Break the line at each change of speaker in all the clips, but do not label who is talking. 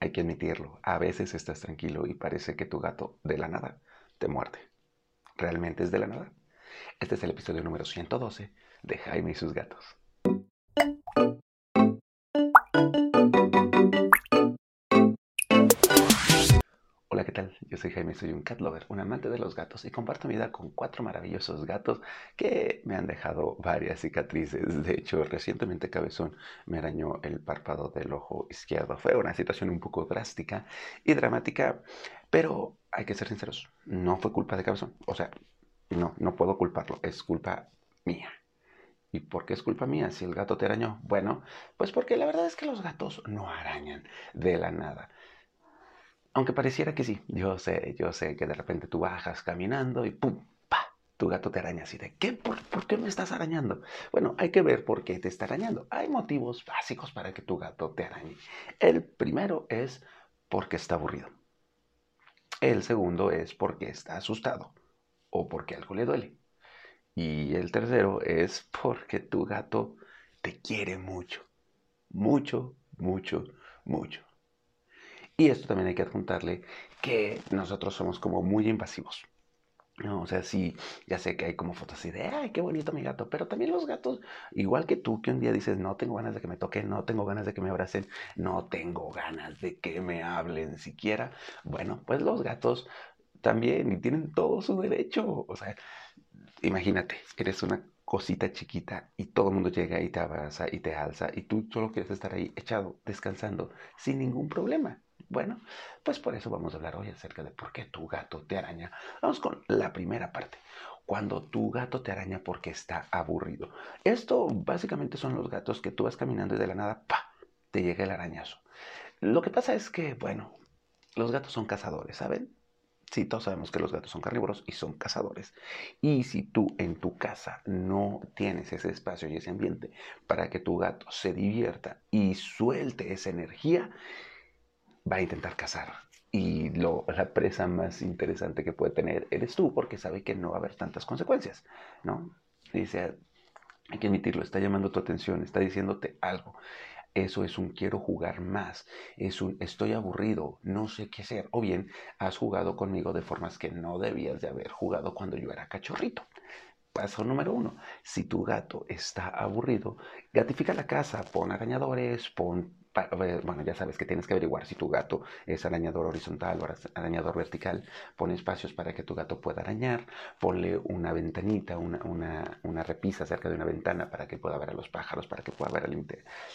hay que admitirlo, a veces estás tranquilo y parece que tu gato de la nada te muerde. ¿Realmente es de la nada? Este es el episodio número 112 de Jaime y sus gatos. Yo soy Jaime, soy un cat lover, un amante de los gatos y comparto mi vida con cuatro maravillosos gatos que me han dejado varias cicatrices. De hecho, recientemente Cabezón me arañó el párpado del ojo izquierdo. Fue una situación un poco drástica y dramática, pero hay que ser sinceros, no fue culpa de Cabezón. O sea, no, no puedo culparlo, es culpa mía. ¿Y por qué es culpa mía si el gato te arañó? Bueno, pues porque la verdad es que los gatos no arañan de la nada. Aunque pareciera que sí, yo sé, yo sé que de repente tú bajas caminando y ¡pum! ¡pa! Tu gato te araña así de ¿qué? ¿Por, ¿Por, qué me estás arañando? Bueno, hay que ver por qué te está arañando. Hay motivos básicos para que tu gato te arañe. El primero es porque está aburrido. El segundo es porque está asustado o porque algo le duele. Y el tercero es porque tu gato te quiere mucho. Mucho, mucho, mucho. Y esto también hay que adjuntarle que nosotros somos como muy invasivos. No, o sea, sí, ya sé que hay como fotos así de, ay, qué bonito mi gato, pero también los gatos, igual que tú, que un día dices, no tengo ganas de que me toquen, no tengo ganas de que me abracen, no tengo ganas de que me hablen siquiera. Bueno, pues los gatos también, y tienen todo su derecho. O sea, imagínate, eres una cosita chiquita y todo el mundo llega y te abraza y te alza y tú solo quieres estar ahí echado, descansando, sin ningún problema. Bueno, pues por eso vamos a hablar hoy acerca de por qué tu gato te araña. Vamos con la primera parte. Cuando tu gato te araña porque está aburrido. Esto básicamente son los gatos que tú vas caminando y de la nada, ¡pa! te llega el arañazo. Lo que pasa es que, bueno, los gatos son cazadores, ¿saben? Sí, todos sabemos que los gatos son carnívoros y son cazadores. Y si tú en tu casa no tienes ese espacio y ese ambiente para que tu gato se divierta y suelte esa energía, va a intentar cazar. Y lo, la presa más interesante que puede tener eres tú, porque sabe que no va a haber tantas consecuencias, ¿no? Dice, hay que admitirlo, está llamando tu atención, está diciéndote algo. Eso es un quiero jugar más, es un estoy aburrido, no sé qué hacer. O bien has jugado conmigo de formas que no debías de haber jugado cuando yo era cachorrito. Paso número uno, si tu gato está aburrido, gatifica la casa, pon arañadores, pon bueno, ya sabes que tienes que averiguar si tu gato es arañador horizontal o arañador vertical. Pon espacios para que tu gato pueda arañar. Ponle una ventanita, una, una, una, repisa cerca de una ventana para que pueda ver a los pájaros, para que pueda ver al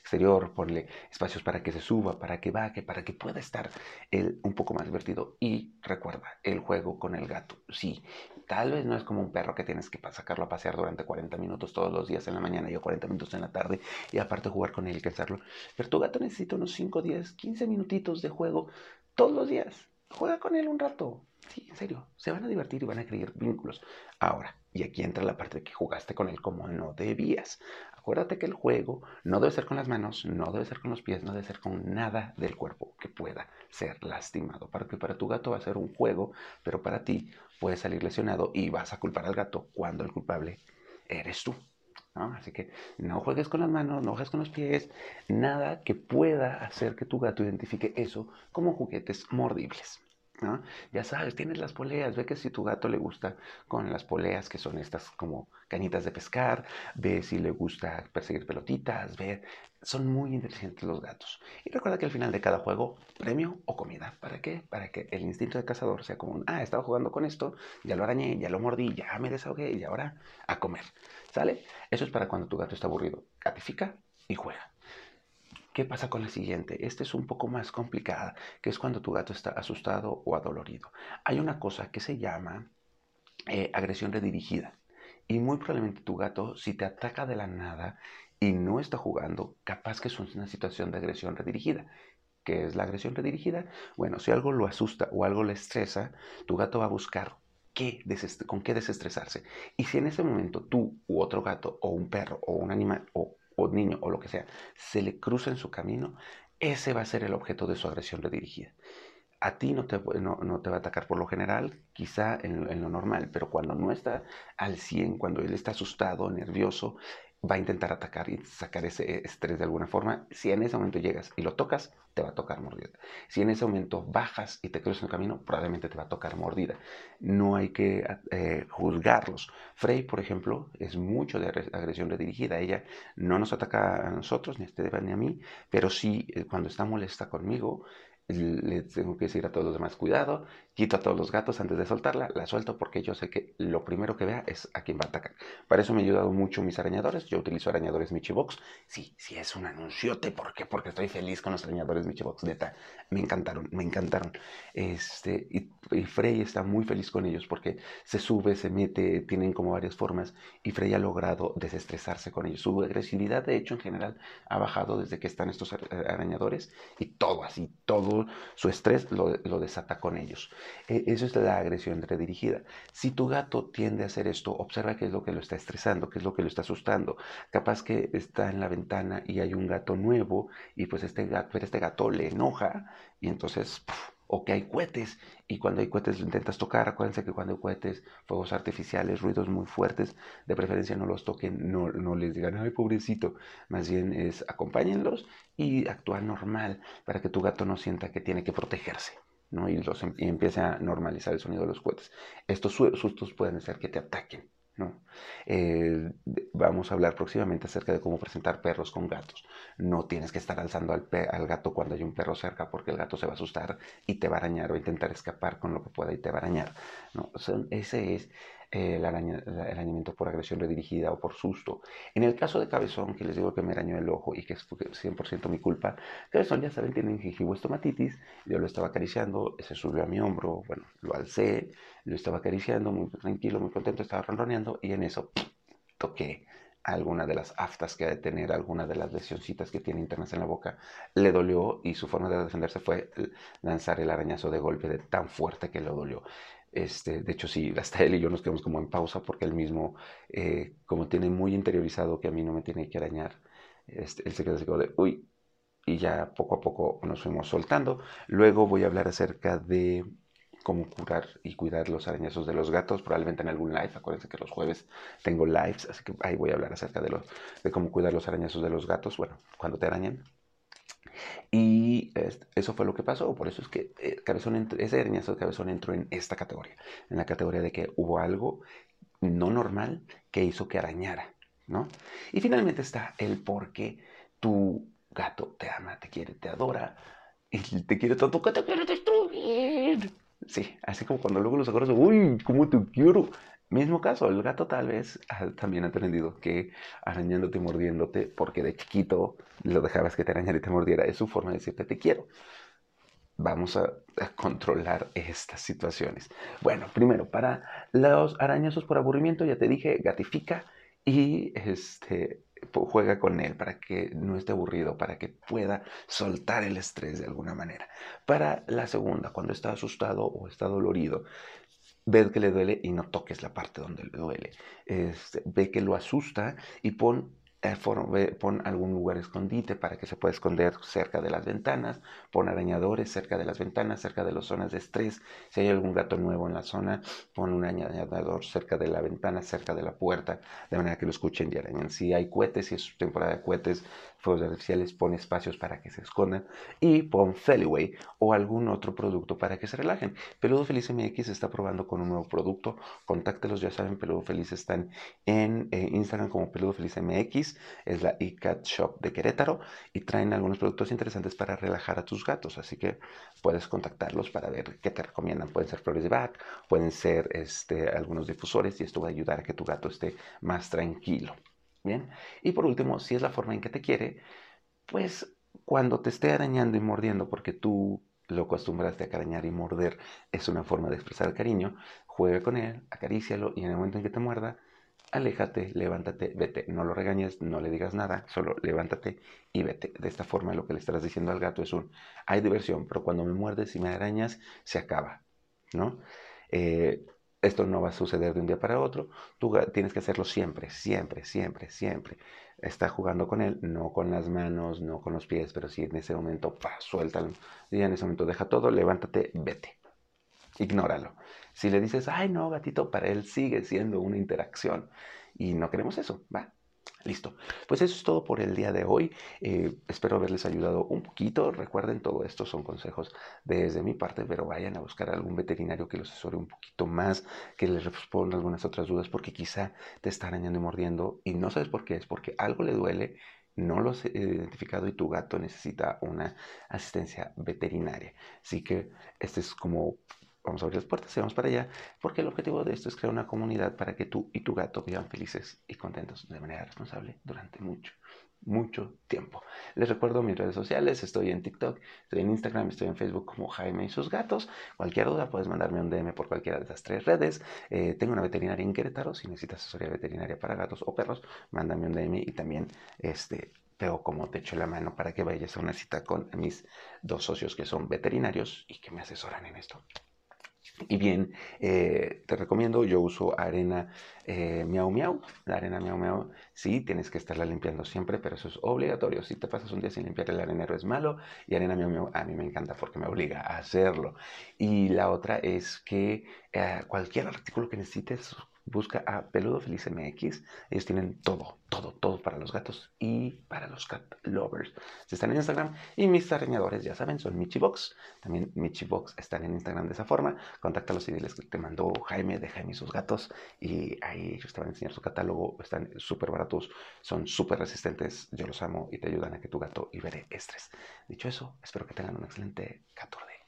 exterior. Ponle espacios para que se suba, para que baje, para que pueda estar él un poco más divertido. Y recuerda, el juego con el gato. Sí, tal vez no es como un perro que tienes que sacarlo a pasear durante 40 minutos todos los días en la mañana y 40 minutos en la tarde y aparte jugar con él y cansarlo. Pero tu gato necesita unos 5, 10, 15 minutitos de juego todos los días. Juega con él un rato. Sí, en serio, se van a divertir y van a crear vínculos. Ahora, y aquí entra la parte de que jugaste con él como no debías. Acuérdate que el juego no debe ser con las manos, no debe ser con los pies, no debe ser con nada del cuerpo que pueda ser lastimado. Para para tu gato va a ser un juego, pero para ti puede salir lesionado y vas a culpar al gato cuando el culpable eres tú. Así que no juegues con las manos, no juegues con los pies, nada que pueda hacer que tu gato identifique eso como juguetes mordibles. Ya sabes, tienes las poleas, ve que si tu gato le gusta con las poleas, que son estas como cañitas de pescar, ve si le gusta perseguir pelotitas, ve, son muy inteligentes los gatos. Y recuerda que al final de cada juego, premio o comida. ¿Para qué? Para que el instinto de cazador sea como un, ah, estaba jugando con esto, ya lo arañé, ya lo mordí, ya me desahogué y ahora a comer. ¿Sale? Eso es para cuando tu gato está aburrido. Gatifica y juega. ¿Qué pasa con la siguiente? Esta es un poco más complicada, que es cuando tu gato está asustado o adolorido. Hay una cosa que se llama eh, agresión redirigida. Y muy probablemente tu gato, si te ataca de la nada y no está jugando, capaz que es una situación de agresión redirigida. ¿Qué es la agresión redirigida? Bueno, si algo lo asusta o algo le estresa, tu gato va a buscar qué con qué desestresarse. Y si en ese momento tú u otro gato o un perro o un animal o o niño o lo que sea, se le cruza en su camino, ese va a ser el objeto de su agresión redirigida. A ti no te, no, te va a atacar por lo general, quizá en, en, lo normal, pero cuando no está al 100, cuando él está asustado, nervioso, va a intentar atacar y sacar ese estrés de alguna forma. Si en ese momento llegas y lo tocas, te va a tocar mordida. Si en ese momento bajas y te cruzas en el camino, probablemente te va a tocar mordida. No hay que eh, juzgarlos. Frey, por ejemplo, es mucho de agresión redirigida. Ella no nos ataca a nosotros, ni a Esteban ni a mí, pero sí eh, cuando está molesta conmigo, le tengo que decir a todos los demás, cuidado, quito a todos los gatos antes de soltarla, la suelto porque yo sé que lo primero que vea es a quién va a atacar. Para eso me ha ayudado mucho mis arañadores, yo utilizo arañadores Michibox. Sí, sí es un anunciote, ¿por qué? Porque estoy feliz con los arañadores Michibox, neta, me encantaron, me encantaron. Este, y, Frey está muy feliz con ellos porque se sube, se mete, tienen como varias formas y Frey ha logrado desestresarse con ellos. Su agresividad, de hecho, en general, ha bajado desde que están estos arañadores y todo así, todo su estrés lo, desata con ellos. E, eso es la agresión redirigida. Si tu gato tiende a hacer esto, observa qué es lo que lo está estresando, qué es lo que lo está asustando. Capaz que está en la ventana y hay un gato nuevo y pues este gato, este gato le enoja y entonces o que hay cohetes y cuando hay cohetes lo intentas tocar. Acuérdense que cuando hay cohetes, fuegos artificiales, ruidos muy fuertes, de preferencia no los toquen, no, no les digan, ay pobrecito, más bien es acompáñenlos y actúa normal para que tu gato no sienta que tiene que protegerse. ¿no? Y, los, em, y empiece a normalizar el sonido de los cohetes. Estos sustos pueden hacer que te ataquen. ¿No? Eh, vamos a hablar próximamente acerca de cómo presentar perros con gatos. No tienes que estar alzando al, al, gato cuando hay un perro cerca porque el gato se va a asustar y te va a arañar o intentar escapar con lo que pueda y te va a arañar. ¿no? ese es el, arañamiento por agresión redirigida o por susto. En el caso de Cabezón, que les digo que me arañó el ojo y que es 100% mi culpa, Cabezón ya saben, tiene estomatitis, yo lo estaba acariciando, se subió a mi hombro, bueno, lo alcé, lo estaba acariciando, muy tranquilo, muy contento, estaba ronroneando y en eso toqué alguna de las aftas que ha de tener, alguna de las lesioncitas que tiene internas en la boca, le dolió y su forma de defenderse fue lanzar el arañazo de golpe tan fuerte que le dolió. Este, de hecho, sí, hasta él y yo nos quedamos como en pausa porque él mismo, eh, como tiene muy interiorizado que a mí no me tiene que arañar, este, él se queda así como de, uy, y ya poco a poco nos fuimos soltando. Luego voy a hablar acerca de cómo curar y cuidar los arañazos de los gatos, probablemente en algún live. Acuérdense que los jueves tengo lives, así que ahí voy a hablar acerca de, de cómo cuidar los arañazos de los gatos, bueno, cuando te arañan. Y eso fue lo que pasó, por eso es que eh, cabezón ese arañazo de cabezón entró en esta categoría, en la categoría de que hubo algo no normal que hizo que arañara, ¿no? Y finalmente está el por qué tu gato te ama, te quiere, te adora, te quiere tanto que te quiere destruir. Sí, así como cuando luego los acuerdas, uy, ¿cómo te quiero? Mismo caso, el gato tal vez también ha aprendido que arañándote y mordiéndote, porque de chiquito lo dejabas que te arañara y te mordiera, es su forma de decirte te quiero. Vamos a, controlar estas situaciones. Bueno, primero, para los arañazos por aburrimiento, ya te dije, gatifica y este, juega con él para que no esté aburrido, para que pueda soltar el estrés de alguna manera. Para la segunda, cuando está asustado o está dolorido, ve que le duele y no toques la parte donde le duele. Este, ve que lo asusta y pon pon algún lugar escondite para que se pueda esconder cerca de las ventanas, pon arañadores cerca de las ventanas, cerca de las zonas de estrés. Si hay algún gato nuevo en la zona, pon un arañador cerca de la ventana, cerca de la puerta, de manera que lo escuchen y arañen. Si hay cohetes, si es temporada de cohetes, fuegos artificiales, pon espacios para que se escondan y pon Feliway o algún otro producto para que se relajen. Peludo Feliz MX está probando con un nuevo producto. Contáctelos, ya saben, Peludo Feliz están en eh, Instagram como Peludo Feliz MX es la iCat Shop de Querétaro y traen algunos productos interesantes para relajar a tus gatos, así que puedes contactarlos para ver qué te recomiendan. Pueden ser flores de Bach, pueden ser este, algunos difusores y esto va a ayudar a que tu gato esté más tranquilo. Bien, y por último, si es la forma en que te quiere, pues cuando te esté arañando y mordiendo, porque tú lo acostumbraste a arañar y morder, es una forma de expresar cariño, juegue con él, acarícialo y en el momento en que te muerda, aléjate, levántate, vete. No lo regañes, no le digas nada, solo levántate y vete. De esta forma lo que le estarás diciendo al gato es un, hay diversión, pero cuando me muerdes y me arañas, se acaba, ¿no? Eh, esto no va a suceder de un día para otro, tú tienes que hacerlo siempre, siempre, siempre, siempre. Está jugando con él, no con las manos, no con los pies, pero si en ese momento, pa, suéltalo, y en ese momento deja todo, levántate, vete. Ignóralo. Si le dices, ay no, gatito, para él sigue siendo una interacción. Y no queremos eso, ¿va? Listo. Pues eso es todo por el día de hoy. Eh, espero haberles ayudado un poquito. Recuerden, todo esto son consejos desde mi parte, pero vayan a buscar a algún veterinario que los asesore un poquito más, que les responda algunas otras dudas, porque quizá te está arañando y mordiendo y no sabes por qué. Es porque algo le duele, no lo has identificado y tu gato necesita una asistencia veterinaria. Así que este es como vamos a abrir las puertas y vamos para allá, porque el objetivo de esto es crear una comunidad para que tú y tu gato vivan felices y contentos de manera responsable durante mucho, mucho tiempo. Les recuerdo mis redes sociales, estoy en TikTok, estoy en Instagram, estoy en Facebook como Jaime y sus gatos. Cualquier duda puedes mandarme un DM por cualquiera de estas tres redes. Eh, tengo una veterinaria en Querétaro, si necesitas asesoría veterinaria para gatos o perros, mándame un DM y también este, veo como te echo la mano para que vayas a una cita con mis dos socios que son veterinarios y que me asesoran en esto. Y bien, eh, te recomiendo, yo uso arena eh, miau miau, la arena miau miau, sí, tienes que estarla limpiando siempre, pero eso es obligatorio. Si te pasas un día sin limpiar el arenero es malo y arena miau miau a mí me encanta porque me obliga a hacerlo. Y la otra es que eh, cualquier artículo que necesites, busca a Peludo Feliz MX. Ellos tienen todo, todo, todo para los gatos y para los cat lovers. Están en Instagram y mis arañadores, ya saben, son Michibox. También Michibox están en Instagram de esa forma. Contáctalos y diles que te mandó Jaime de Jaime y sus gatos. Y ahí ellos te van a enseñar su catálogo. Están súper baratos, son súper resistentes. Yo los amo y te ayudan a que tu gato libere estrés. Dicho eso, espero que tengan un excelente 14.